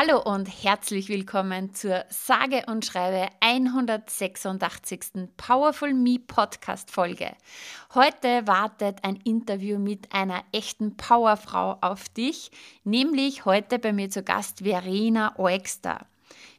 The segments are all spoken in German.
Hallo und herzlich willkommen zur sage und schreibe 186. Powerful Me Podcast Folge. Heute wartet ein Interview mit einer echten Powerfrau auf dich, nämlich heute bei mir zu Gast Verena Oexter.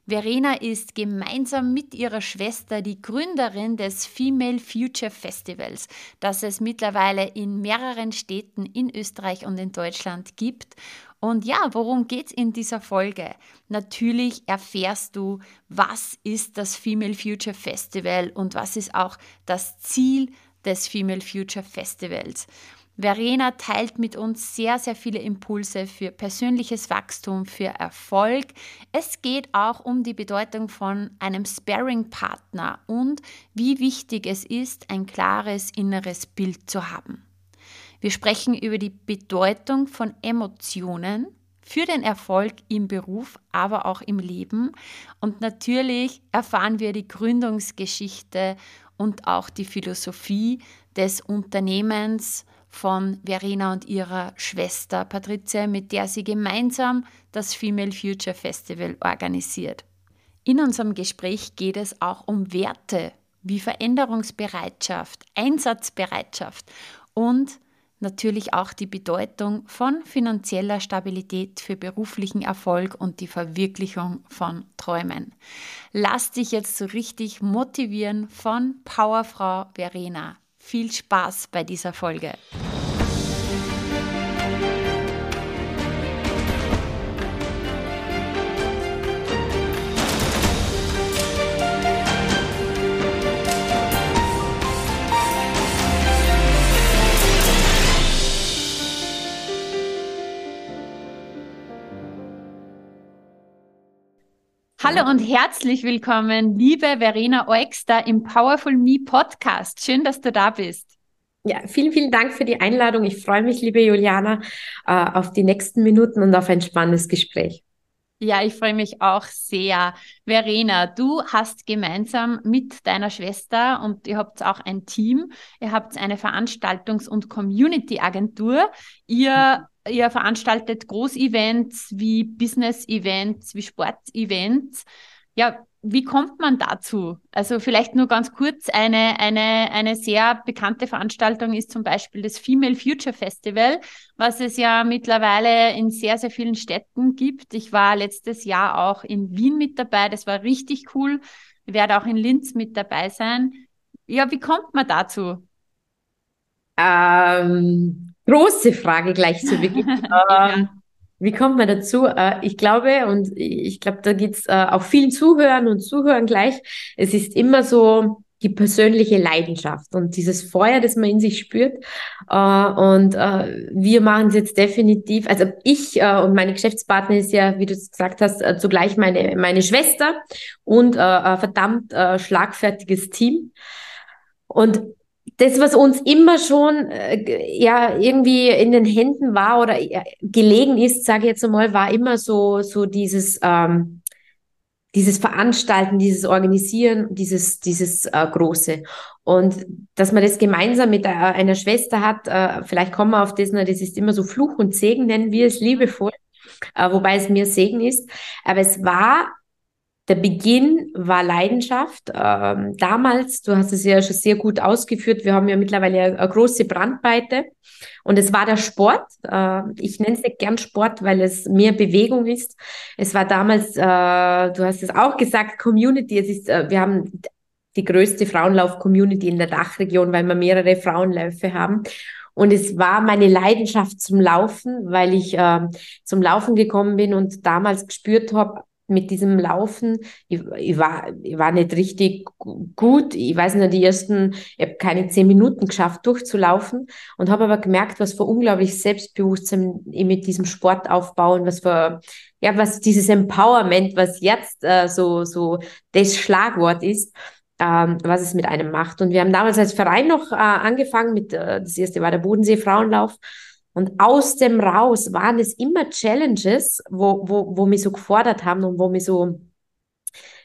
Verena ist gemeinsam mit ihrer Schwester die Gründerin des Female Future Festivals, das es mittlerweile in mehreren Städten in Österreich und in Deutschland gibt und ja, worum geht's in dieser Folge? Natürlich erfährst du, was ist das Female Future Festival und was ist auch das Ziel des Female Future Festivals. Verena teilt mit uns sehr, sehr viele Impulse für persönliches Wachstum, für Erfolg. Es geht auch um die Bedeutung von einem Sparring-Partner und wie wichtig es ist, ein klares inneres Bild zu haben. Wir sprechen über die Bedeutung von Emotionen für den Erfolg im Beruf, aber auch im Leben. Und natürlich erfahren wir die Gründungsgeschichte und auch die Philosophie des Unternehmens von Verena und ihrer Schwester Patricia, mit der sie gemeinsam das Female Future Festival organisiert. In unserem Gespräch geht es auch um Werte wie Veränderungsbereitschaft, Einsatzbereitschaft und natürlich auch die Bedeutung von finanzieller Stabilität für beruflichen Erfolg und die Verwirklichung von Träumen. Lass dich jetzt so richtig motivieren von Powerfrau Verena. Viel Spaß bei dieser Folge. Hallo und herzlich willkommen, liebe Verena Oexter im Powerful Me Podcast. Schön, dass du da bist. Ja, vielen, vielen Dank für die Einladung. Ich freue mich, liebe Juliana, äh, auf die nächsten Minuten und auf ein spannendes Gespräch. Ja, ich freue mich auch sehr. Verena, du hast gemeinsam mit deiner Schwester und ihr habt auch ein Team, ihr habt eine Veranstaltungs- und Community-Agentur. Ihr ihr veranstaltet Großevents wie Business-Events, wie Sport-Events. Ja, wie kommt man dazu? Also vielleicht nur ganz kurz, eine, eine, eine sehr bekannte Veranstaltung ist zum Beispiel das Female Future Festival, was es ja mittlerweile in sehr, sehr vielen Städten gibt. Ich war letztes Jahr auch in Wien mit dabei, das war richtig cool. Ich werde auch in Linz mit dabei sein. Ja, wie kommt man dazu? Ähm, große Frage gleich zu Beginn. Ähm, wie kommt man dazu? Äh, ich glaube, und ich glaube, da geht's äh, auch vielen Zuhören und Zuhören gleich. Es ist immer so die persönliche Leidenschaft und dieses Feuer, das man in sich spürt. Äh, und wir machen es jetzt definitiv, also ich und meine Geschäftspartner ist ja, wie du es gesagt hast, zugleich meine, meine Schwester und ein verdammt schlagfertiges Team. Und das, was uns immer schon äh, ja irgendwie in den Händen war oder äh, gelegen ist, sage ich jetzt einmal, war immer so so dieses ähm, dieses Veranstalten, dieses Organisieren, dieses dieses äh, große. Und dass man das gemeinsam mit äh, einer Schwester hat, äh, vielleicht kommen wir auf das, das ist immer so Fluch und Segen nennen wir es liebevoll, äh, wobei es mir Segen ist, aber es war der Beginn war Leidenschaft. Ähm, damals, du hast es ja schon sehr gut ausgeführt, wir haben ja mittlerweile eine, eine große Brandweite und es war der Sport. Äh, ich nenne es nicht gern Sport, weil es mehr Bewegung ist. Es war damals, äh, du hast es auch gesagt, Community. Es ist, äh, wir haben die größte Frauenlauf-Community in der Dachregion, weil wir mehrere Frauenläufe haben. Und es war meine Leidenschaft zum Laufen, weil ich äh, zum Laufen gekommen bin und damals gespürt habe, mit diesem Laufen, ich, ich, war, ich war nicht richtig gut. Ich weiß nicht, die ersten, ich habe keine zehn Minuten geschafft, durchzulaufen und habe aber gemerkt, was für unglaublich Selbstbewusstsein ich mit diesem Sport aufbauen, was für, ja, was dieses Empowerment, was jetzt äh, so, so das Schlagwort ist, ähm, was es mit einem macht. Und wir haben damals als Verein noch äh, angefangen mit, äh, das erste war der Bodensee Frauenlauf. Und aus dem raus waren es immer Challenges, wo, wo, wo mich so gefordert haben und wo mich so,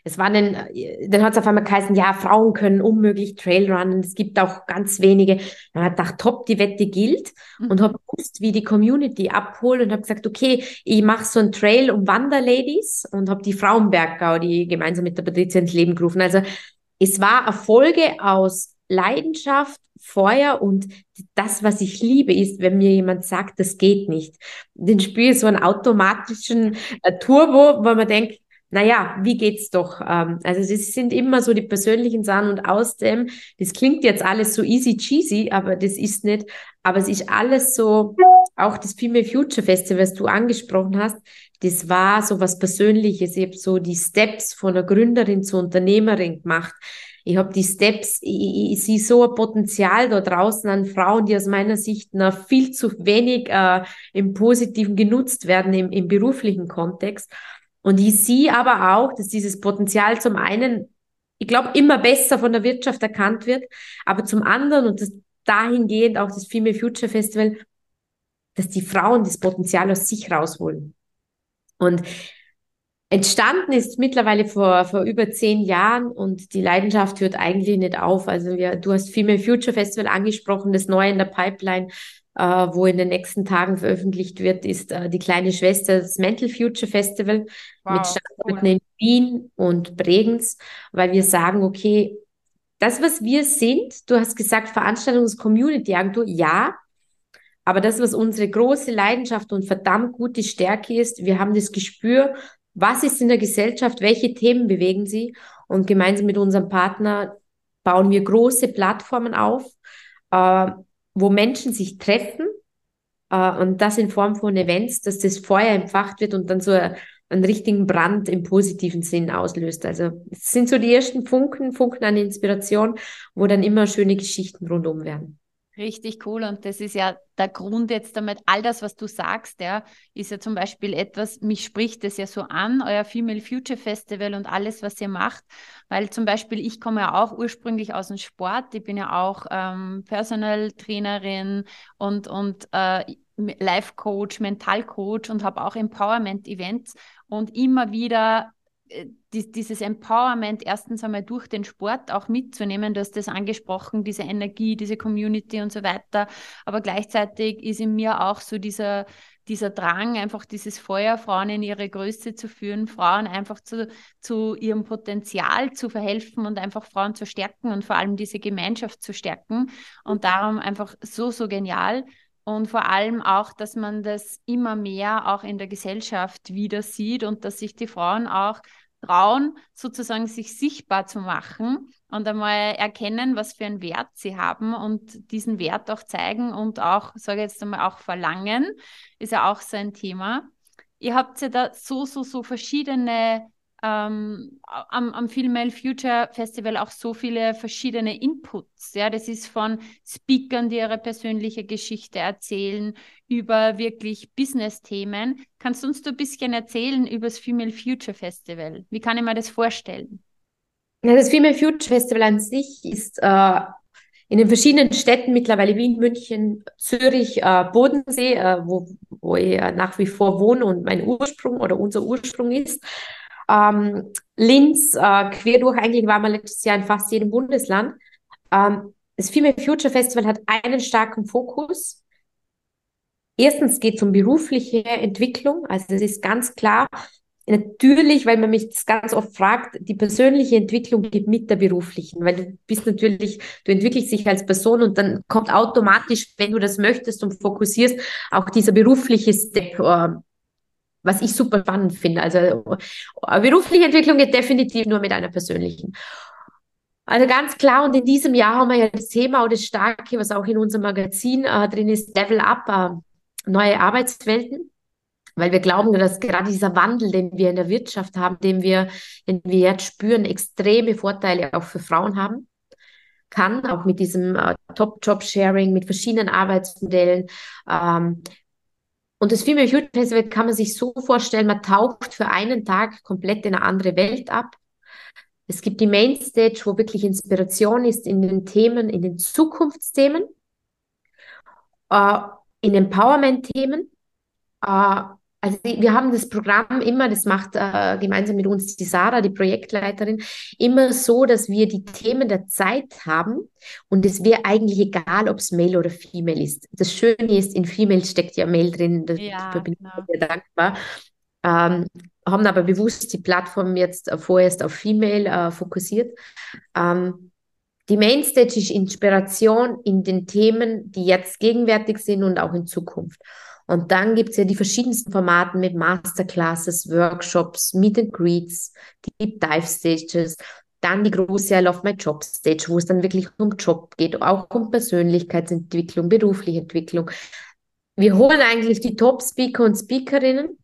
es waren dann, dann hat es auf einmal geheißen, ja, Frauen können unmöglich Trailrunnen, es gibt auch ganz wenige. Dann hat gedacht, top, die Wette gilt mhm. und habe gewusst, wie die Community abholt und habe gesagt, okay, ich mache so ein Trail um Wanderladies und habe die Frauenberggau, die gemeinsam mit der Patricia ins Leben gerufen. Also es war Erfolge aus Leidenschaft, Feuer und das, was ich liebe, ist, wenn mir jemand sagt, das geht nicht. Den spüre ich so einen automatischen äh, Turbo, wo man denkt, naja, wie geht's doch? Ähm, also es sind immer so die persönlichen Sachen und aus dem, das klingt jetzt alles so easy cheesy, aber das ist nicht, aber es ist alles so, auch das Female Future Festival, was du angesprochen hast, das war so was Persönliches. Ich habe so die Steps von der Gründerin zur Unternehmerin gemacht. Ich habe die Steps, ich, ich sehe so ein Potenzial da draußen an Frauen, die aus meiner Sicht noch viel zu wenig äh, im Positiven genutzt werden im, im beruflichen Kontext. Und ich sehe aber auch, dass dieses Potenzial zum einen, ich glaube, immer besser von der Wirtschaft erkannt wird, aber zum anderen, und das dahingehend auch das Female Future Festival, dass die Frauen das Potenzial aus sich rausholen. Und entstanden ist mittlerweile vor, vor über zehn Jahren und die Leidenschaft hört eigentlich nicht auf. Also wir, du hast Female Future Festival angesprochen, das neue in der Pipeline, äh, wo in den nächsten Tagen veröffentlicht wird, ist äh, die kleine Schwester des Mental Future Festival wow, mit Standorten cool. in Wien und Bregenz, weil wir sagen, okay, das, was wir sind, du hast gesagt, Veranstaltungs-Community-Agentur, ja, aber das, was unsere große Leidenschaft und verdammt gute Stärke ist, wir haben das Gespür, was ist in der Gesellschaft, welche Themen bewegen sie und gemeinsam mit unserem Partner bauen wir große Plattformen auf, äh, wo Menschen sich treffen äh, und das in Form von Events, dass das Feuer entfacht wird und dann so einen richtigen Brand im positiven Sinn auslöst. Also es sind so die ersten Funken, Funken an Inspiration, wo dann immer schöne Geschichten rundum werden. Richtig cool. Und das ist ja der Grund jetzt damit, all das, was du sagst, ja, ist ja zum Beispiel etwas, mich spricht das ja so an, euer Female Future Festival und alles, was ihr macht. Weil zum Beispiel, ich komme ja auch ursprünglich aus dem Sport. Ich bin ja auch ähm, Personal Trainerin und, und äh, Life Coach, Mental Coach und habe auch Empowerment Events und immer wieder äh, dieses Empowerment erstens einmal durch den Sport auch mitzunehmen, du hast das angesprochen, diese Energie, diese Community und so weiter. Aber gleichzeitig ist in mir auch so dieser, dieser Drang, einfach dieses Feuer, Frauen in ihre Größe zu führen, Frauen einfach zu, zu ihrem Potenzial zu verhelfen und einfach Frauen zu stärken und vor allem diese Gemeinschaft zu stärken. Und darum einfach so, so genial. Und vor allem auch, dass man das immer mehr auch in der Gesellschaft wieder sieht und dass sich die Frauen auch trauen, sozusagen sich sichtbar zu machen und einmal erkennen, was für einen Wert sie haben und diesen Wert auch zeigen und auch, sage ich jetzt einmal, auch verlangen, ist ja auch so ein Thema. Ihr habt ja da so, so, so verschiedene ähm, am, am Female Future Festival auch so viele verschiedene Inputs. Ja, das ist von Speakern, die ihre persönliche Geschichte erzählen, über wirklich Business-Themen. Kannst du uns ein bisschen erzählen über das Female Future Festival? Wie kann ich mir das vorstellen? Ja, das Female Future Festival an sich ist äh, in den verschiedenen Städten, mittlerweile Wien, München, Zürich, äh, Bodensee, äh, wo, wo ich nach wie vor wohne und mein Ursprung oder unser Ursprung ist, ähm, Linz, äh, quer durch, eigentlich war man letztes Jahr in fast jedem Bundesland. Ähm, das Female Future Festival hat einen starken Fokus. Erstens geht es um berufliche Entwicklung. Also es ist ganz klar, natürlich, weil man mich das ganz oft fragt, die persönliche Entwicklung geht mit der beruflichen, weil du bist natürlich, du entwickelst dich als Person und dann kommt automatisch, wenn du das möchtest und fokussierst, auch dieser berufliche Step äh, was ich super spannend finde. Also äh, berufliche Entwicklung geht definitiv nur mit einer persönlichen. Also ganz klar, und in diesem Jahr haben wir ja das Thema oder das Starke, was auch in unserem Magazin äh, drin ist, Level Up, äh, neue Arbeitswelten. weil wir glauben, dass gerade dieser Wandel, den wir in der Wirtschaft haben, den wir, den wir jetzt spüren, extreme Vorteile auch für Frauen haben kann, auch mit diesem äh, Top-Job-Sharing, mit verschiedenen Arbeitsmodellen. Ähm, und das Female Future Festival kann man sich so vorstellen, man taucht für einen Tag komplett in eine andere Welt ab. Es gibt die Mainstage, wo wirklich Inspiration ist in den Themen, in den Zukunftsthemen, äh, in Empowerment-Themen. Äh, also wir haben das Programm immer, das macht äh, gemeinsam mit uns die Sarah, die Projektleiterin, immer so, dass wir die Themen der Zeit haben und es wäre eigentlich egal, ob es Male oder Female ist. Das Schöne ist, in Female steckt ja Male drin, dafür ja, bin genau. ich sehr dankbar. Ähm, haben aber bewusst die Plattform jetzt vorerst auf Female äh, fokussiert. Ähm, die Mainstage ist Inspiration in den Themen, die jetzt gegenwärtig sind und auch in Zukunft. Und dann gibt es ja die verschiedensten Formaten mit Masterclasses, Workshops, Meet and Greets, Deep Dive Stages, dann die große I Love My Job Stage, wo es dann wirklich um Job geht, auch um Persönlichkeitsentwicklung, berufliche Entwicklung. Wir holen eigentlich die Top-Speaker und Speakerinnen.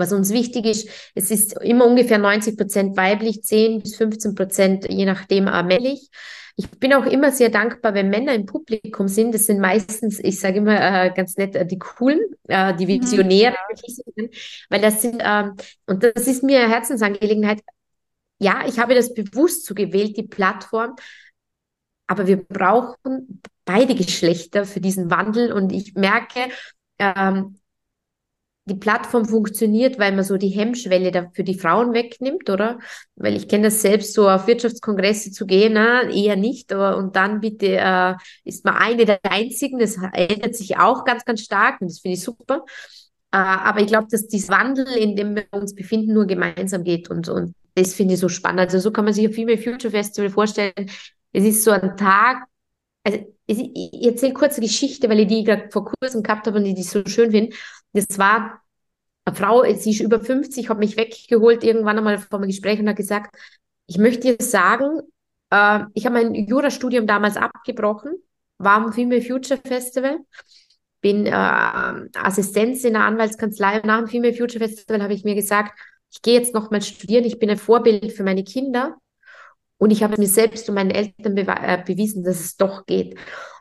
Was uns wichtig ist, es ist immer ungefähr 90 Prozent weiblich, 10 bis 15 Prozent, je nachdem, männlich. Ich bin auch immer sehr dankbar, wenn Männer im Publikum sind. Das sind meistens, ich sage immer äh, ganz nett, äh, die coolen, äh, die mhm, Visionäre, mhm. weil das sind, ähm, und das ist mir eine Herzensangelegenheit. Ja, ich habe das bewusst so gewählt, die Plattform, aber wir brauchen beide Geschlechter für diesen Wandel und ich merke, ähm, die Plattform funktioniert, weil man so die Hemmschwelle für die Frauen wegnimmt, oder? Weil ich kenne das selbst, so auf Wirtschaftskongresse zu gehen, na, eher nicht. Aber, und dann bitte äh, ist man eine der einzigen. Das ändert sich auch ganz, ganz stark und das finde ich super. Äh, aber ich glaube, dass dieser Wandel, in dem wir uns befinden, nur gemeinsam geht und, und das finde ich so spannend. Also so kann man sich ein Female Future Festival vorstellen. Es ist so ein Tag, also ich erzähle kurze Geschichte, weil ich die gerade vor kurzem gehabt habe und die, die so schön finde. Das war eine Frau, sie ist über 50, hat mich weggeholt irgendwann einmal einem Gespräch und hat gesagt, ich möchte dir sagen, äh, ich habe mein Jurastudium damals abgebrochen, war am Female Future Festival, bin äh, Assistenz in der Anwaltskanzlei und nach dem Female Future Festival habe ich mir gesagt, ich gehe jetzt nochmal studieren, ich bin ein Vorbild für meine Kinder und ich habe mir selbst und meinen Eltern äh, bewiesen, dass es doch geht.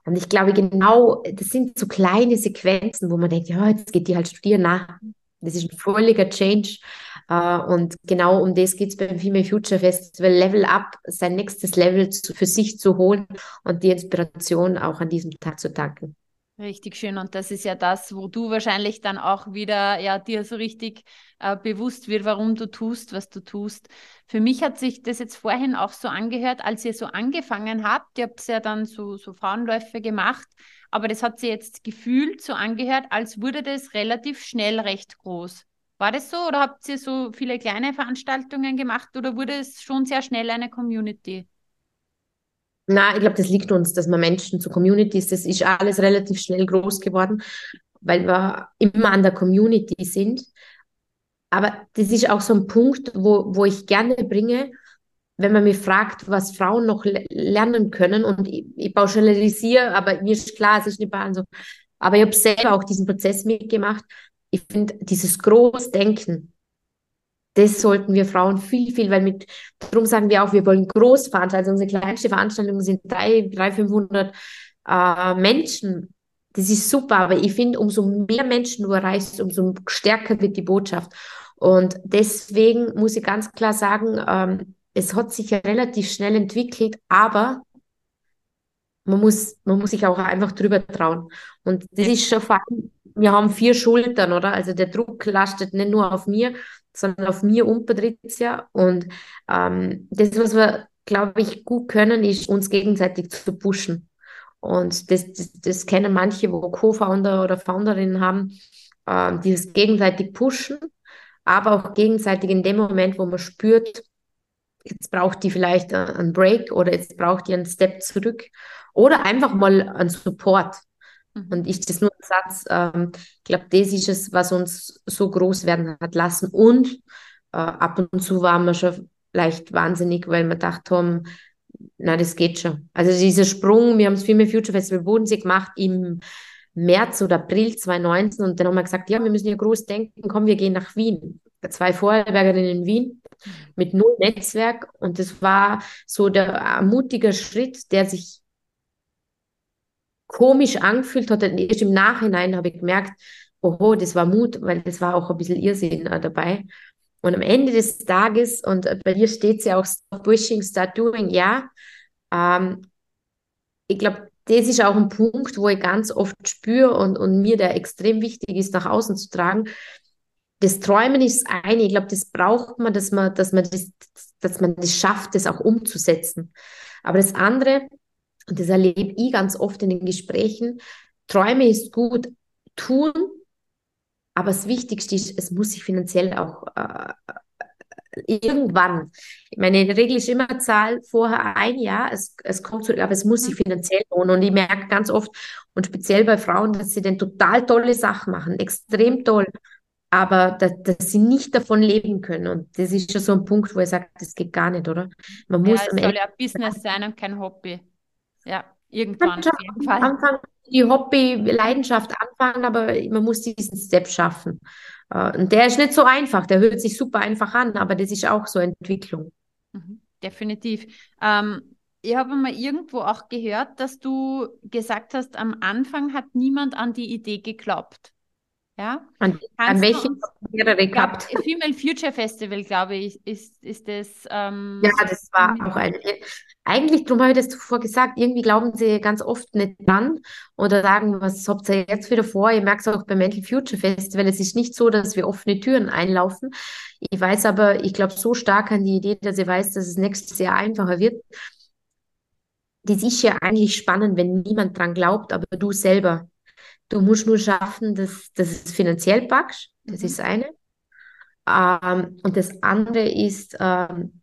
Und ich glaube, genau, das sind so kleine Sequenzen, wo man denkt, ja, jetzt geht die halt studieren nach. Das ist ein völliger Change. Uh, und genau um das geht es beim Female Future Festival, Level Up, sein nächstes Level zu, für sich zu holen und die Inspiration auch an diesem Tag zu tanken. Richtig schön. Und das ist ja das, wo du wahrscheinlich dann auch wieder ja dir so richtig äh, bewusst wird, warum du tust, was du tust. Für mich hat sich das jetzt vorhin auch so angehört, als ihr so angefangen habt. Ihr habt ja dann so, so Frauenläufe gemacht, aber das hat sich jetzt gefühlt so angehört, als wurde das relativ schnell recht groß. War das so oder habt ihr so viele kleine Veranstaltungen gemacht oder wurde es schon sehr schnell eine Community? Na, ich glaube, das liegt uns, dass man Menschen zu Communities, das ist alles relativ schnell groß geworden, weil wir immer an der Community sind. Aber das ist auch so ein Punkt, wo, wo ich gerne bringe, wenn man mich fragt, was Frauen noch lernen können. Und ich, ich pauschalisiere, aber mir ist klar, es ist nicht bei so. Aber ich habe selber auch diesen Prozess mitgemacht. Ich finde, dieses Großdenken, das sollten wir Frauen viel, viel, weil mit, darum sagen wir auch, wir wollen Großveranstaltungen. Also unsere kleinste Veranstaltung sind drei, drei 500 äh, Menschen. Das ist super, aber ich finde, umso mehr Menschen du erreichst, umso stärker wird die Botschaft. Und deswegen muss ich ganz klar sagen, ähm, es hat sich ja relativ schnell entwickelt, aber man muss, man muss sich auch einfach drüber trauen. Und das ist schon vor allem, wir haben vier Schultern, oder? Also der Druck lastet nicht nur auf mir, sondern auf mir und Patricia. Und ähm, das, was wir, glaube ich, gut können, ist, uns gegenseitig zu pushen. Und das, das, das kennen manche, wo Co-Founder oder Founderinnen haben, äh, dieses gegenseitig pushen, aber auch gegenseitig in dem Moment, wo man spürt, jetzt braucht die vielleicht einen Break oder jetzt braucht die einen Step zurück oder einfach mal einen Support. Mhm. Und ich das nur ein Satz, ähm, ich glaube, das ist es, was uns so groß werden hat lassen. Und äh, ab und zu waren wir schon leicht wahnsinnig, weil wir gedacht haben, na, das geht schon. Also dieser Sprung, wir haben das Female Future Festival Bodensee gemacht im März oder April 2019 und dann haben wir gesagt, ja, wir müssen ja groß denken, komm, wir gehen nach Wien. Zwei Vorarlbergerinnen in Wien mit null Netzwerk und das war so der mutige Schritt, der sich komisch angefühlt hat. Erst im Nachhinein habe ich gemerkt, oho, das war Mut, weil das war auch ein bisschen Irrsinn äh, dabei. Und am Ende des Tages, und bei dir steht es ja auch, stop wishing, start doing, ja. Ähm, ich glaube, das ist auch ein Punkt, wo ich ganz oft spüre und, und mir der extrem wichtig ist, nach außen zu tragen. Das Träumen ist eine, ich glaube, das braucht man, dass man, dass man das, dass man das schafft, das auch umzusetzen. Aber das andere, und das erlebe ich ganz oft in den Gesprächen, Träume ist gut, tun, aber das Wichtigste ist, es muss sich finanziell auch äh, irgendwann. Meine Regel ist immer Zahl vorher ein Jahr, es, es kommt zurück, aber es muss sich mhm. finanziell lohnen. Und ich merke ganz oft, und speziell bei Frauen, dass sie dann total tolle Sachen machen, extrem toll, aber dass, dass sie nicht davon leben können. Und das ist schon so ein Punkt, wo ich sage, das geht gar nicht, oder? Man muss ja, es soll ja Business sein und kein Hobby. Ja, irgendwann. Auf jeden Fall. Anfang die Hobby-Leidenschaft anfangen, aber man muss diesen Step schaffen. Äh, und der ist nicht so einfach, der hört sich super einfach an, aber das ist auch so Entwicklung. Mhm, definitiv. Ähm, ich habe mal irgendwo auch gehört, dass du gesagt hast, am Anfang hat niemand an die Idee geglaubt. Ja? An, an welche mehrere gehabt? Female Future Festival, glaube ich, ist, ist das. Ähm, ja, das war auch ein. Eigentlich, darum habe ich das zuvor gesagt, irgendwie glauben sie ganz oft nicht dran oder sagen, was habt ihr jetzt wieder vor? Ich merke es auch beim Mental Future Festival. Es ist nicht so, dass wir offene Türen einlaufen. Ich weiß aber, ich glaube so stark an die Idee, dass ich weiß, dass es nächstes Jahr einfacher wird. Das ist ja eigentlich spannend, wenn niemand dran glaubt, aber du selber Du musst nur schaffen, dass, dass es finanziell packst. Das mhm. ist eine. Ähm, und das andere ist, ähm,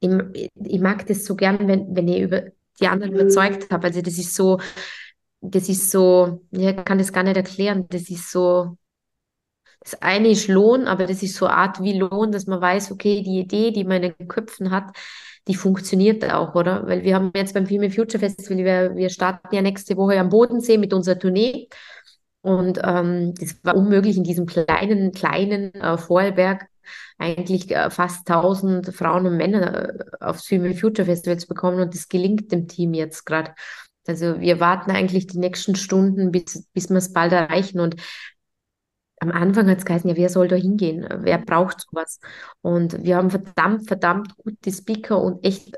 ich, ich, mag das so gern, wenn, wenn ich über die anderen überzeugt habe. Also das ist so, das ist so, ich kann das gar nicht erklären. Das ist so, das eine ist Lohn, aber das ist so eine Art wie Lohn, dass man weiß, okay, die Idee, die man in den Köpfen hat, die funktioniert auch, oder? Weil wir haben jetzt beim Female Future Festival, wir, wir starten ja nächste Woche am Bodensee mit unserer Tournee. Und ähm, das war unmöglich in diesem kleinen, kleinen äh, Vorarlberg eigentlich äh, fast 1000 Frauen und Männer äh, aufs Female Future Festival zu bekommen. Und das gelingt dem Team jetzt gerade. Also wir warten eigentlich die nächsten Stunden, bis, bis wir es bald erreichen. Und am Anfang hat es geheißen, ja, wer soll da hingehen? Wer braucht sowas? Und wir haben verdammt, verdammt gute Speaker und echt,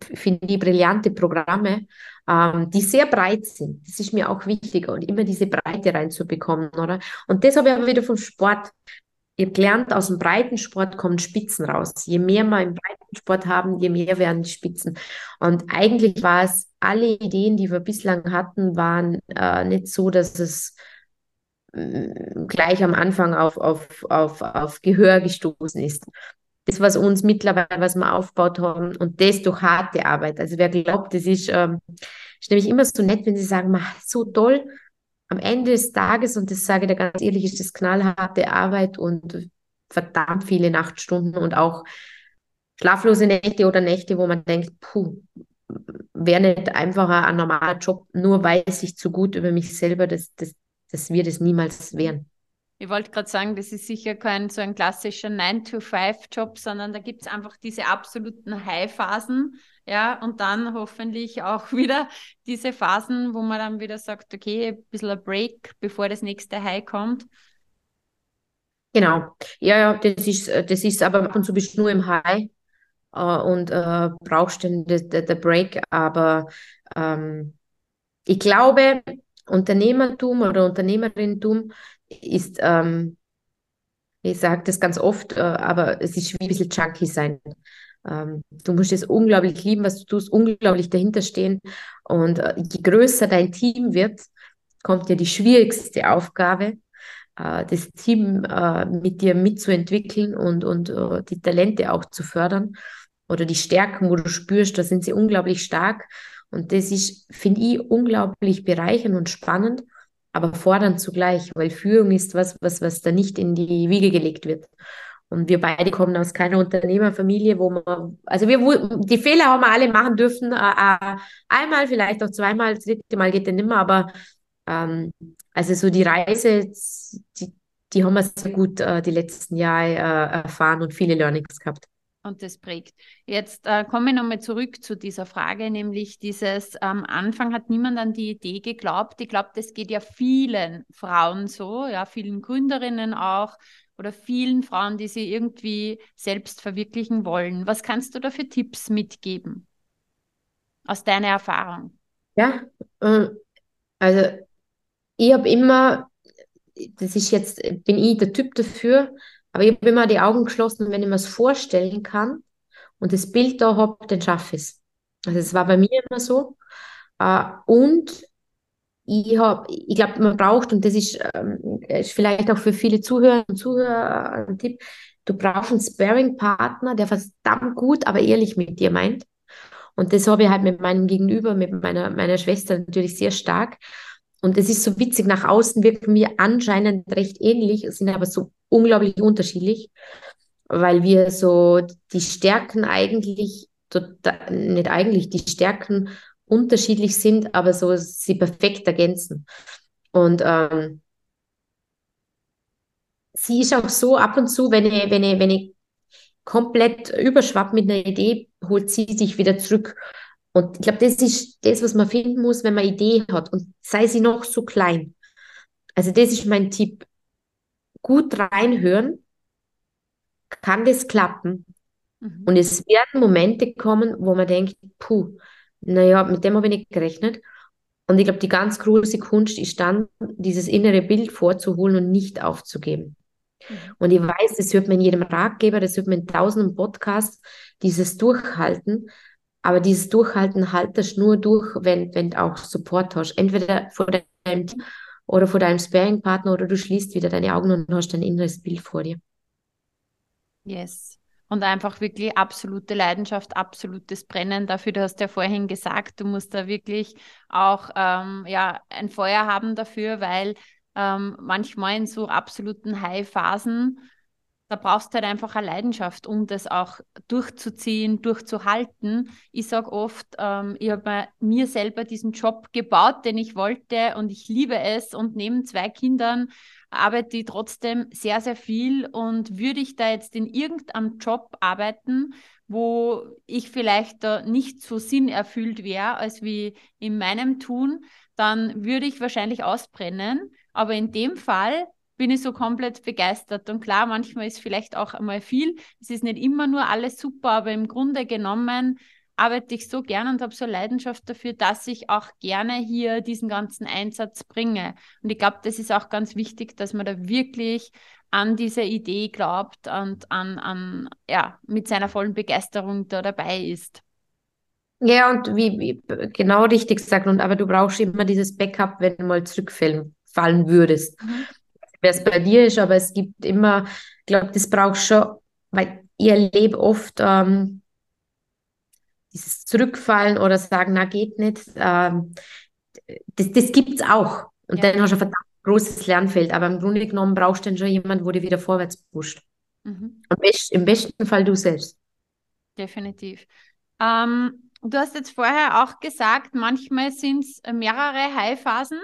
finde ich, brillante Programme, ähm, die sehr breit sind. Das ist mir auch wichtig und immer diese Breite reinzubekommen, oder? Und das habe ich aber wieder vom Sport. Ich habe gelernt, aus dem Breitensport kommen Spitzen raus. Je mehr wir im Breitensport haben, je mehr werden die Spitzen. Und eigentlich war es, alle Ideen, die wir bislang hatten, waren äh, nicht so, dass es gleich am Anfang auf, auf, auf, auf Gehör gestoßen ist. Das, was uns mittlerweile, was wir aufgebaut haben, und das durch harte Arbeit. Also wer glaubt, das ist, ähm, ist nämlich immer so nett, wenn sie sagen, so toll, am Ende des Tages, und das sage ich dir ganz ehrlich, ist das knallharte Arbeit und verdammt viele Nachtstunden und auch schlaflose Nächte oder Nächte, wo man denkt, puh, wäre nicht einfacher ein normaler Job, nur weiß ich zu gut über mich selber, das, das, das wird es niemals werden. Ich wollte gerade sagen, das ist sicher kein so ein klassischer 9-to-5-Job, sondern da gibt es einfach diese absoluten High-Phasen, ja, und dann hoffentlich auch wieder diese Phasen, wo man dann wieder sagt, okay, ein bisschen ein Break, bevor das nächste High kommt. Genau, ja, ja, das ist, das ist aber ab und zu bist nur im High äh, und äh, brauchst dann den Break, aber ähm, ich glaube, Unternehmertum oder Unternehmerinnentum ist, ähm, ich sage das ganz oft, äh, aber es ist wie ein bisschen Junkie sein. Ähm, du musst es unglaublich lieben, was du tust, unglaublich dahinter stehen. Und äh, je größer dein Team wird, kommt ja die schwierigste Aufgabe, äh, das Team äh, mit dir mitzuentwickeln und, und äh, die Talente auch zu fördern oder die Stärken, wo du spürst, da sind sie unglaublich stark. Und das ist, finde ich, unglaublich bereichernd und spannend, aber fordernd zugleich, weil Führung ist was, was, was da nicht in die Wiege gelegt wird. Und wir beide kommen aus keiner Unternehmerfamilie, wo man, also wir, die Fehler haben wir alle machen dürfen, äh, äh, einmal, vielleicht auch zweimal, das dritte Mal geht dann nimmer, aber Ähm, also so die Reise, die, die haben wir sehr gut äh, die letzten Jahre äh, erfahren und viele Learnings gehabt. Und das prägt. Jetzt äh, komme ich nochmal zurück zu dieser Frage, nämlich dieses am Anfang hat niemand an die Idee geglaubt. Ich glaube, das geht ja vielen Frauen so, ja, vielen Gründerinnen auch oder vielen Frauen, die sie irgendwie selbst verwirklichen wollen. Was kannst du da für Tipps mitgeben aus deiner Erfahrung? Ja, äh, also ich habe immer, das ist jetzt, bin ich der Typ dafür, aber ich habe immer die Augen geschlossen, wenn ich mir es vorstellen kann und das Bild da habe, dann schaffe ich es. Also es war bei mir immer so. Äh, und ich habe, ich glaube, man braucht, und das ist, ähm, ist vielleicht auch für viele Zuhörer und Zuhörer ein Tipp, du brauchst einen Sparing-Partner, der verdammt gut, aber ehrlich mit dir meint. Und das habe ich halt mit meinem Gegenüber, mit meiner, meiner Schwester natürlich sehr stark. Und es ist so witzig, nach außen wirken wir anscheinend recht ähnlich, sind aber so unglaublich unterschiedlich, weil wir so die Stärken eigentlich, total, nicht eigentlich, die Stärken unterschiedlich sind, aber so sie perfekt ergänzen. Und ähm, sie ist auch so ab und zu, wenn ich, wenn ich, wenn ich komplett überschwapp mit einer Idee, holt sie sich wieder zurück und ich glaube, das ist das, was man finden muss, wenn man Idee hat und sei sie noch so klein. Also das ist mein Tipp. Gut reinhören, kann das klappen? Mhm. Und es werden Momente kommen, wo man denkt, puh, naja, mit dem habe ich nicht gerechnet. Und ich glaube, die ganz große Kunst ist dann, dieses innere Bild vorzuholen und nicht aufzugeben. Mhm. Und ich weiß, das hört man in jedem Ratgeber, das hört man in tausenden Podcasts, dieses Durchhalten. Aber dieses Durchhalten haltest nur durch, wenn, wenn du auch Support hast. Entweder vor deinem Team oder vor deinem Sparing-Partner oder du schließt wieder deine Augen und hast ein inneres Bild vor dir. Yes. Und einfach wirklich absolute Leidenschaft, absolutes Brennen dafür. Du hast ja vorhin gesagt, du musst da wirklich auch ähm, ja, ein Feuer haben dafür, weil ähm, manchmal in so absoluten High-Phasen da brauchst du halt einfach eine Leidenschaft, um das auch durchzuziehen, durchzuhalten. Ich sage oft, ähm, ich habe mir selber diesen Job gebaut, den ich wollte und ich liebe es und neben zwei Kindern arbeite ich trotzdem sehr, sehr viel und würde ich da jetzt in irgendeinem Job arbeiten, wo ich vielleicht da nicht so sinnerfüllt wäre, als wie in meinem Tun, dann würde ich wahrscheinlich ausbrennen. Aber in dem Fall bin ich so komplett begeistert. Und klar, manchmal ist vielleicht auch einmal viel. Es ist nicht immer nur alles super, aber im Grunde genommen arbeite ich so gern und habe so Leidenschaft dafür, dass ich auch gerne hier diesen ganzen Einsatz bringe. Und ich glaube, das ist auch ganz wichtig, dass man da wirklich an diese Idee glaubt und an, an ja, mit seiner vollen Begeisterung da dabei ist. Ja, und wie, wie genau richtig gesagt, und aber du brauchst immer dieses Backup, wenn du mal zurückfallen fallen würdest. Mhm wer es bei dir ist, aber es gibt immer, ich glaube, das braucht schon, weil ich erlebe oft ähm, dieses Zurückfallen oder sagen, na geht nicht. Ähm, das das gibt es auch. Und ja. dann hast du ein verdammt großes Lernfeld. Aber im Grunde genommen brauchst du dann schon jemanden, wo dir wieder vorwärts pusht. Mhm. Best, Im besten Fall du selbst. Definitiv. Ähm, du hast jetzt vorher auch gesagt, manchmal sind es mehrere High-Phasen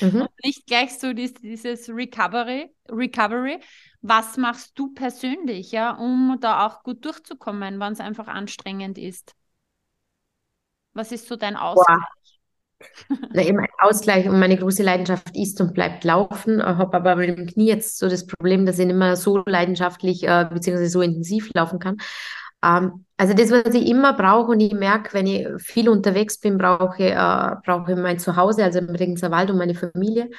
mhm. und nicht gleich so dieses, Recovery, Recovery. Was machst du persönlich, ja, um da auch gut durchzukommen, wenn es einfach anstrengend ist? Was ist so dein Ausgleich? Na, eben ein Ausgleich und meine große Leidenschaft ist und bleibt Laufen. Ich habe aber mit dem Knie jetzt so das Problem, dass ich nicht mehr so leidenschaftlich äh, bzw. so intensiv laufen kann. Ähm, also das, was ich immer brauche und ich merke, wenn ich viel unterwegs bin, brauche, äh, brauche ich mein Zuhause, also im Regenzer Wald und meine Familie,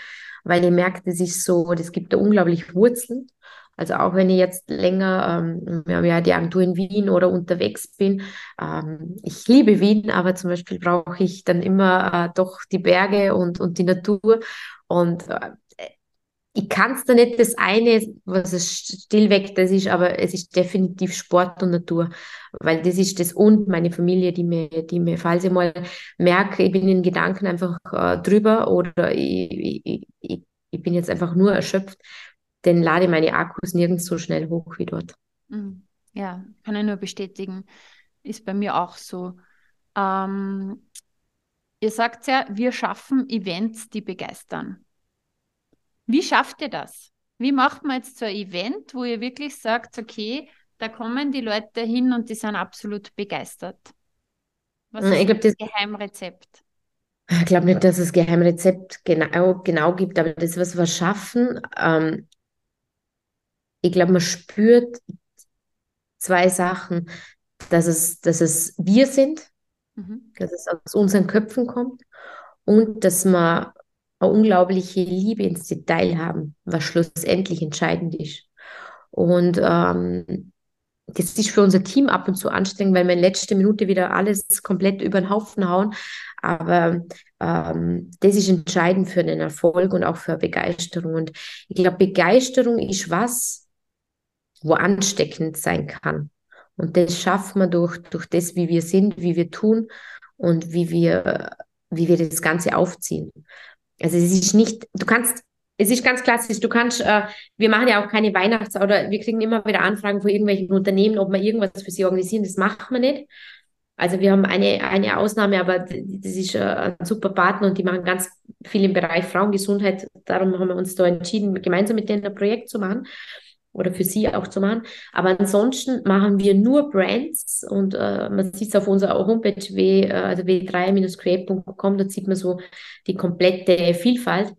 weil ich merke, das ist so, das gibt da unglaublich Wurzeln. Also auch wenn ich jetzt länger, ähm, ja die Agentur in Wien oder unterwegs bin, ähm, ich liebe Wien, aber zum Beispiel brauche ich dann immer äh, doch die Berge und, und die Natur. Und äh, ich kann es da nicht das eine, was es stillweg das ist, aber es ist definitiv Sport und Natur, weil das ist das und meine Familie, die mir, die mir, falls ich mal merke, ich bin in Gedanken einfach äh, drüber oder ich, ich, ich, ich, bin jetzt einfach nur erschöpft, dann lade meine Akkus nirgends so schnell hoch wie dort. Mhm. Ja, kann ich nur bestätigen. Ist bei mir auch so. Ähm, ihr sagt ja, wir schaffen Events, die begeistern. Wie schafft ihr das? Wie macht man jetzt so ein Event, wo ihr wirklich sagt, okay, da kommen die Leute hin und die sind absolut begeistert? Was ist ich glaub, das Geheimrezept? Ich glaube nicht, dass es Geheimrezept genau, genau gibt, aber das, was wir schaffen, ähm, ich glaube, man spürt zwei Sachen, dass es, dass es wir sind, mhm. dass es aus unseren Köpfen kommt und dass wir eine unglaubliche Liebe ins Detail haben, was schlussendlich entscheidend ist. Und ähm, das ist für unser Team ab und zu anstrengend, weil wir in letzter Minute wieder alles komplett über den Haufen hauen. Aber ähm, das ist entscheidend für den Erfolg und auch für Begeisterung. Und ich glaube, Begeisterung ist was, wo ansteckend sein kann. Und das schaffen wir durch, durch das, wie wir sind, wie wir tun und wie wir, wie wir das Ganze aufziehen. Also es ist nicht, du kannst, es ist ganz klassisch, du kannst, äh, wir machen ja auch keine Weihnachts- oder wir kriegen immer wieder Anfragen von irgendwelchen Unternehmen, ob wir irgendwas für sie organisieren, das machen wir nicht. Also wir haben eine, eine Ausnahme, aber das ist ein super Partner und die machen ganz viel im Bereich Frauengesundheit. Darum haben wir uns da entschieden, gemeinsam mit denen ein Projekt zu machen oder für sie auch zu machen. Aber ansonsten machen wir nur Brands und äh, man sieht es auf unserer Homepage w, äh, also w3-create.com, da sieht man so die komplette Vielfalt.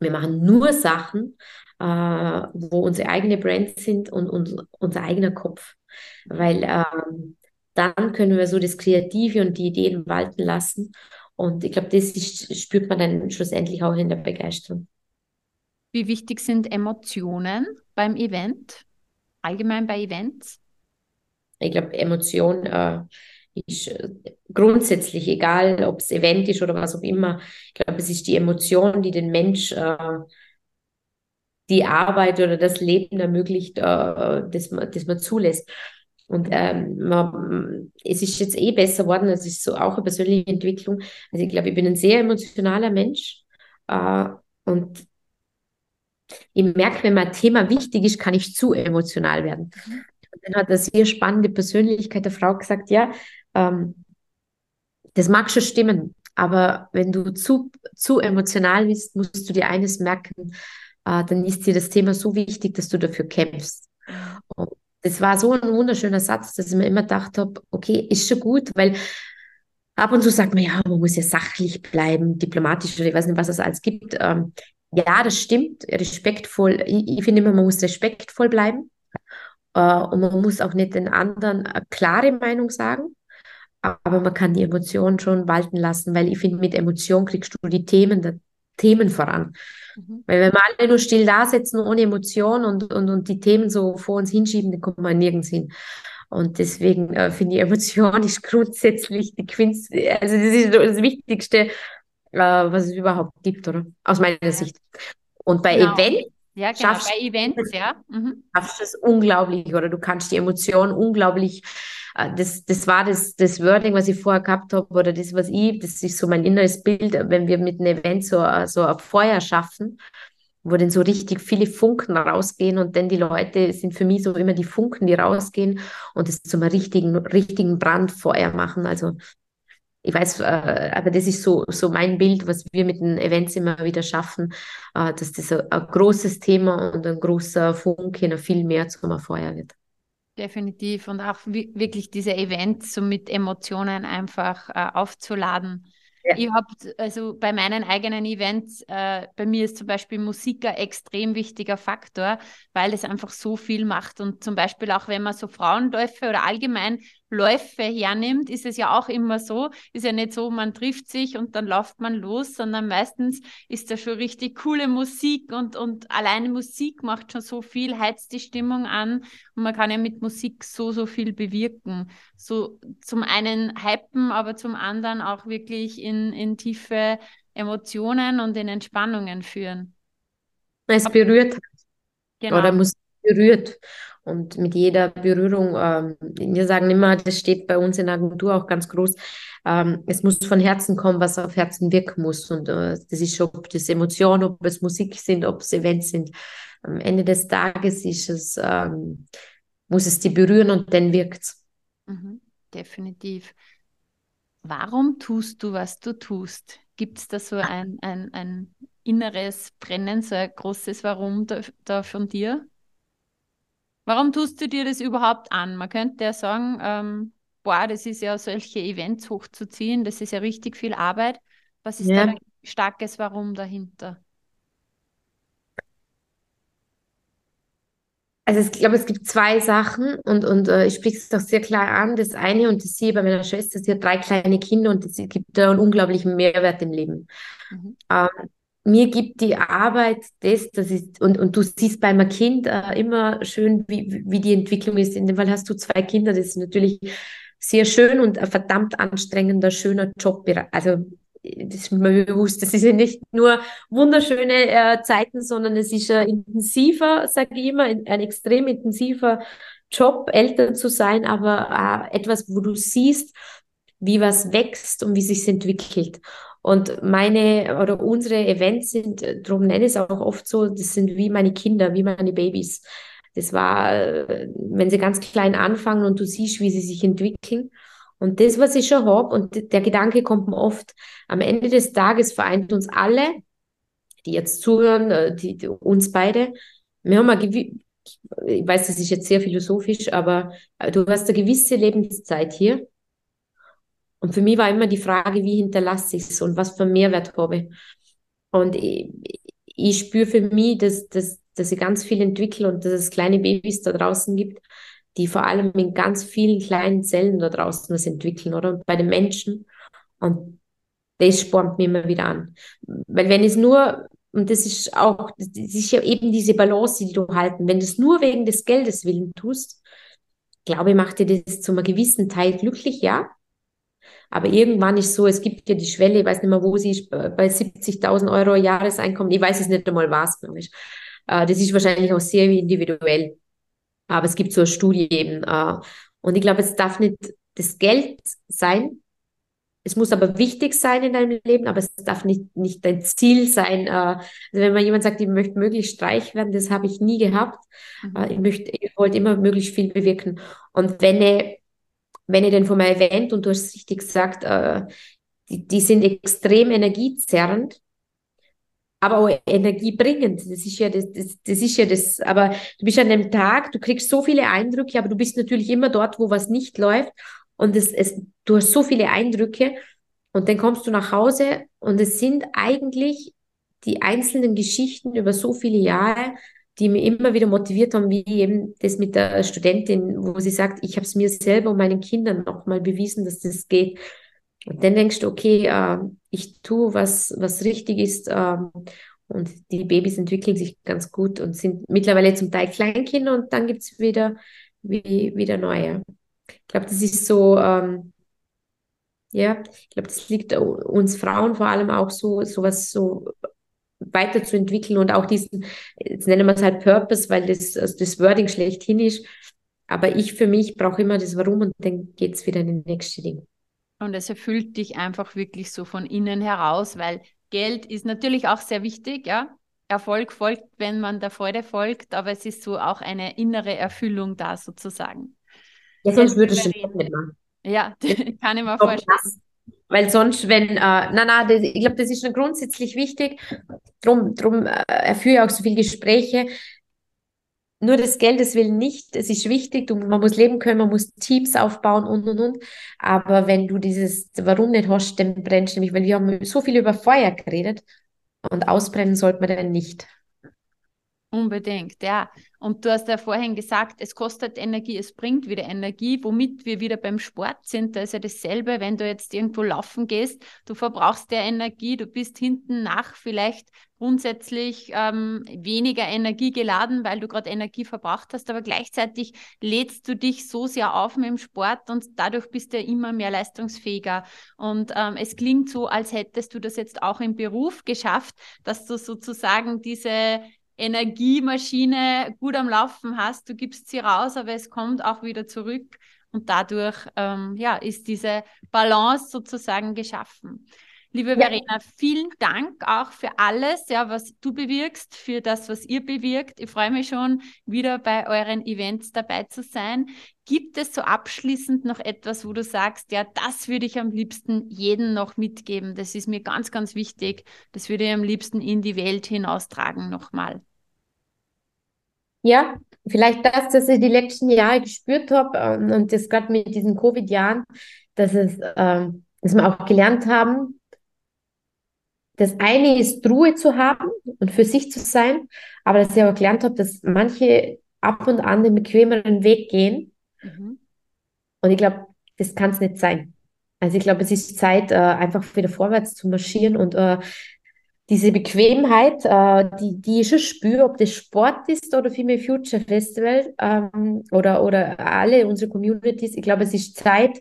Wir machen nur Sachen, äh, wo unsere eigene Brands sind und, und unser eigener Kopf. Weil ähm, dann können wir so das Kreative und die Ideen walten lassen. Und ich glaube, das ist, spürt man dann schlussendlich auch in der Begeisterung. Wie wichtig sind Emotionen beim Event? Allgemein bei Events? Ich glaube, Emotion äh, ist äh, grundsätzlich egal, ob es Event ist oder was auch immer. Ich glaube, es ist die Emotion, die den Mensch äh, die Arbeit oder das Leben ermöglicht, äh, das, man, das man zulässt. Und ähm, man, es ist jetzt eh besser geworden, es ist so auch eine persönliche Entwicklung. Also ich glaube, ich bin ein sehr emotionaler Mensch äh, und ich merke, wenn mein Thema wichtig ist, kann ich zu emotional werden. Und dann hat eine sehr spannende Persönlichkeit der Frau gesagt, ja, ähm, das mag schon stimmen, aber wenn du zu, zu emotional bist, musst du dir eines merken, äh, dann ist dir das Thema so wichtig, dass du dafür kämpfst. Und das war so ein wunderschöner Satz, dass ich mir immer gedacht habe, okay, ist schon gut, weil ab und zu sagt man, ja, man muss ja sachlich bleiben, diplomatisch oder ich weiß nicht, was es alles gibt. Ähm, ja, das stimmt, respektvoll. Ich, ich finde immer, man muss respektvoll bleiben. Äh, und man muss auch nicht den anderen eine klare Meinung sagen. Aber man kann die Emotionen schon walten lassen, weil ich finde, mit Emotionen kriegst du die Themen, die Themen voran. Mhm. Weil wenn wir alle nur still da sitzen ohne Emotion und, und, und die Themen so vor uns hinschieben, dann kommt man nirgends hin. Und deswegen äh, finde ich, Emotion ist grundsätzlich die Quinz, also das ist das Wichtigste, äh, was es überhaupt gibt, oder? Aus meiner ja. Sicht. Und bei genau. Events ja, genau, schaffst bei Events, ja. Mhm. Schaffst es unglaublich, oder du kannst die Emotionen unglaublich, äh, das, das war das, das Wording, was ich vorher gehabt habe, oder das, was ich, das ist so mein inneres Bild, wenn wir mit einem Event so, so ein Feuer schaffen, wo dann so richtig viele Funken rausgehen und dann die Leute sind für mich so immer die Funken, die rausgehen und es zum richtigen, richtigen Brandfeuer machen. Also ich weiß, äh, aber das ist so, so mein Bild, was wir mit den Events immer wieder schaffen, äh, dass das ein, ein, großes Thema und ein großer Funke noch viel mehr zum Feuer wird. Definitiv und auch wirklich diese Events so mit Emotionen einfach äh, aufzuladen. Ja. Ich habe also bei meinen eigenen Events, äh, bei mir ist zum Beispiel Musik ein extrem wichtiger Faktor, weil es einfach so viel macht. Und zum Beispiel auch wenn man so Frauenläufe oder allgemein Läufe hernimmt, ist es ja auch immer so, ist ja nicht so, man trifft sich und dann läuft man los, sondern meistens ist da schon richtig coole Musik und, und alleine Musik macht schon so viel, heizt die Stimmung an und man kann ja mit Musik so, so viel bewirken. So zum einen hypen, aber zum anderen auch wirklich in, in tiefe Emotionen und in Entspannungen führen. Es berührt. Genau. Oder Musik berührt. Und mit jeder Berührung, ähm, wir sagen immer, das steht bei uns in der Agentur auch ganz groß, ähm, es muss von Herzen kommen, was auf Herzen wirken muss. Und äh, das ist, ob das Emotionen, ob es Musik sind, ob es Events sind. Am Ende des Tages ist es, ähm, muss es die berühren und dann wirkt es. Mhm, definitiv. Warum tust du, was du tust? Gibt es da so ein, ein, ein inneres Brennen, so ein großes Warum da, da von dir? Warum tust du dir das überhaupt an? Man könnte ja sagen, ähm, boah, das ist ja solche Events hochzuziehen, das ist ja richtig viel Arbeit. Was ist ja. da ein starkes Warum dahinter? Also ich glaube, es gibt zwei Sachen und, und äh, ich spreche es auch sehr klar an. Das eine, und das sehe ich bei meiner Schwester, sie hat drei kleine Kinder und es gibt da einen unglaublichen Mehrwert im Leben. Mhm. Ähm, mir gibt die Arbeit das, das ist, und, und du siehst bei einem Kind äh, immer schön, wie, wie die Entwicklung ist. In dem Fall hast du zwei Kinder, das ist natürlich sehr schön und ein verdammt anstrengender, schöner Job. Also das ist mir bewusst, das ist ja nicht nur wunderschöne äh, Zeiten, sondern es ist ein intensiver, sage ich immer, ein, ein extrem intensiver Job, Eltern zu sein, aber äh, etwas, wo du siehst, wie was wächst und wie sich entwickelt. Und meine oder unsere Events sind, äh, darum nenne ich es auch oft so, das sind wie meine Kinder, wie meine Babys. Das war, äh, wenn sie ganz klein anfangen und du siehst, wie sie sich entwickeln. Und das, was ich schon habe, und der Gedanke kommt mir oft, am Ende des Tages vereint uns alle, die jetzt zuhören, äh, die, die uns beide, wir haben eine, ich weiß, das ist jetzt sehr philosophisch, aber du hast eine gewisse Lebenszeit hier. Und für mich war immer die Frage, wie hinterlasse ich es und was für Mehrwert habe. Und ich, ich spüre für mich, dass, dass, dass ich ganz viel entwickle und dass es kleine Babys da draußen gibt, die vor allem in ganz vielen kleinen Zellen da draußen was entwickeln, oder? Und bei den Menschen. Und das spornt mich immer wieder an. Weil wenn es nur, und das ist auch, das ist ja eben diese Balance, die du halten, wenn du es nur wegen des Geldes willen tust, glaube ich, macht dir das zu einem gewissen Teil glücklich, ja. Aber irgendwann ist so, es gibt ja die Schwelle, ich weiß nicht mehr, wo sie ist, bei 70.000 Euro Jahreseinkommen, ich weiß es nicht einmal, was, glaube ich. Äh, das ist wahrscheinlich auch sehr individuell. Aber es gibt so eine Studie eben. Äh, und ich glaube, es darf nicht das Geld sein. Es muss aber wichtig sein in deinem Leben, aber es darf nicht, nicht dein Ziel sein. Äh, also wenn man jemand sagt, ich möchte möglichst reich werden, das habe ich nie gehabt. Mhm. Ich möchte, ich wollte immer möglichst viel bewirken. Und wenn ich, wenn ich den von mir erwähnt und du hast es richtig gesagt, äh, die, die sind extrem energiezerrend aber auch energiebringend. Das ist ja das, das, das ist ja das, aber du bist an dem Tag, du kriegst so viele Eindrücke, aber du bist natürlich immer dort, wo was nicht läuft. Und es, es, du hast so viele Eindrücke. Und dann kommst du nach Hause und es sind eigentlich die einzelnen Geschichten über so viele Jahre, die mich immer wieder motiviert haben, wie eben das mit der Studentin, wo sie sagt, ich habe es mir selber und meinen Kindern nochmal bewiesen, dass das geht. Und dann denkst du, okay, äh, ich tue, was, was richtig ist. Äh, und die Babys entwickeln sich ganz gut und sind mittlerweile zum Teil Kleinkinder und dann gibt es wieder, wie, wieder neue. Ich glaube, das ist so, ähm, ja, ich glaube, das liegt uns Frauen vor allem auch so, sowas so weiterzuentwickeln und auch diesen, jetzt nennen wir es halt Purpose, weil das, also das Wording schlechthin ist. Aber ich für mich brauche immer das Warum und dann geht es wieder in den nächsten Ding. Und es erfüllt dich einfach wirklich so von innen heraus, weil Geld ist natürlich auch sehr wichtig, ja. Erfolg folgt, wenn man der Freude folgt, aber es ist so auch eine innere Erfüllung da sozusagen. Ja, sonst würde ich schon nicht machen. Ja, kann ich mir vorstellen. Weil sonst, wenn, äh, na, na, das, ich glaube, das ist schon grundsätzlich wichtig. Drum, drum äh, führe ich auch so viele Gespräche nur des Geldes will nicht. Es ist wichtig, du, man muss leben können, man muss Teams aufbauen und und und. Aber wenn du dieses Warum nicht hast, dann brennst du nämlich, weil wir haben so viel über Feuer geredet und ausbrennen sollte man dann nicht. Unbedingt, ja. Und du hast ja vorhin gesagt, es kostet Energie, es bringt wieder Energie, womit wir wieder beim Sport sind. Da ist ja dasselbe, wenn du jetzt irgendwo laufen gehst, du verbrauchst ja Energie, du bist hinten nach vielleicht grundsätzlich ähm, weniger Energie geladen, weil du gerade Energie verbraucht hast, aber gleichzeitig lädst du dich so sehr auf mit dem Sport und dadurch bist du ja immer mehr leistungsfähiger. Und ähm, es klingt so, als hättest du das jetzt auch im Beruf geschafft, dass du sozusagen diese Energiemaschine gut am Laufen hast. Du gibst sie raus, aber es kommt auch wieder zurück und dadurch ähm, ja, ist diese Balance sozusagen geschaffen. Liebe ja. Verena, vielen Dank auch für alles, ja, was du bewirkst, für das, was ihr bewirkt. Ich freue mich schon, wieder bei euren Events dabei zu sein. Gibt es so abschließend noch etwas, wo du sagst, ja, das würde ich am liebsten jedem noch mitgeben? Das ist mir ganz, ganz wichtig. Das würde ich am liebsten in die Welt hinaustragen nochmal. Ja, vielleicht das, dass ich die letzten Jahre gespürt habe ähm, und das gerade mit diesen Covid-Jahren, dass es, ähm, dass wir auch gelernt haben, das eine ist Ruhe zu haben und für sich zu sein, aber dass ich auch gelernt habe, dass manche ab und an den bequemeren Weg gehen. Mhm. Und ich glaube, das kann es nicht sein. Also ich glaube, es ist Zeit, äh, einfach wieder vorwärts zu marschieren und äh, diese Bequemheit, äh, die, die ich schon spüre, ob das Sport ist oder Female Future Festival ähm, oder, oder alle unsere Communities. Ich glaube, es ist Zeit,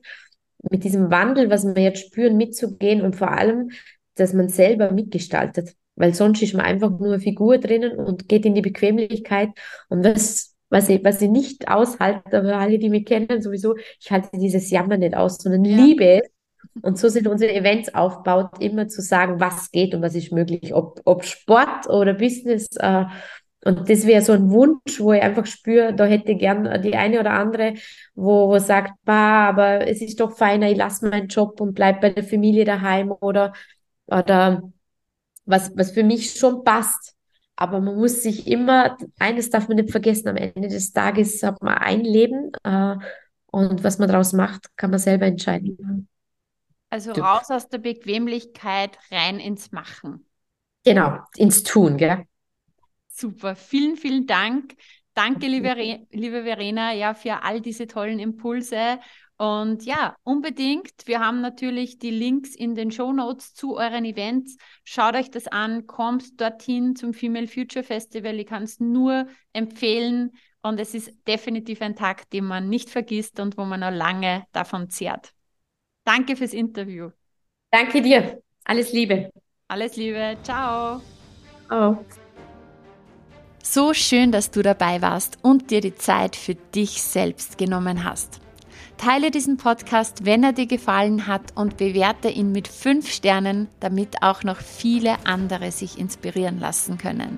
mit diesem Wandel, was wir jetzt spüren, mitzugehen und vor allem, dass man selber mitgestaltet. Weil sonst ist man einfach nur eine Figur drinnen und geht in die Bequemlichkeit. Und was, was, ich, was ich nicht aushalte, aber alle, die mich kennen, sowieso, ich halte dieses Jammer nicht aus, sondern ja. liebe es, und so sind unsere Events aufgebaut, immer zu sagen, was geht und was ist möglich, ob, ob Sport oder Business. Äh, und das wäre so ein Wunsch, wo ich einfach spüre, da hätte ich gern die eine oder andere, wo, wo sagt, bah, aber es ist doch feiner, ich lasse meinen Job und bleib bei der Familie daheim oder, oder was, was für mich schon passt. Aber man muss sich immer, eines darf man nicht vergessen, am Ende des Tages hat man ein Leben äh, und was man daraus macht, kann man selber entscheiden. Also du. raus aus der Bequemlichkeit, rein ins Machen. Genau, ins Tun, gell? Super, vielen, vielen Dank. Danke, liebe, liebe Verena, ja, für all diese tollen Impulse. Und ja, unbedingt. Wir haben natürlich die Links in den Show Notes zu euren Events. Schaut euch das an, kommt dorthin zum Female Future Festival. Ich kann es nur empfehlen. Und es ist definitiv ein Tag, den man nicht vergisst und wo man noch lange davon zehrt. Danke fürs Interview. Danke dir. Alles Liebe. Alles Liebe. Ciao. Oh. So schön, dass du dabei warst und dir die Zeit für dich selbst genommen hast. Teile diesen Podcast, wenn er dir gefallen hat und bewerte ihn mit fünf Sternen, damit auch noch viele andere sich inspirieren lassen können.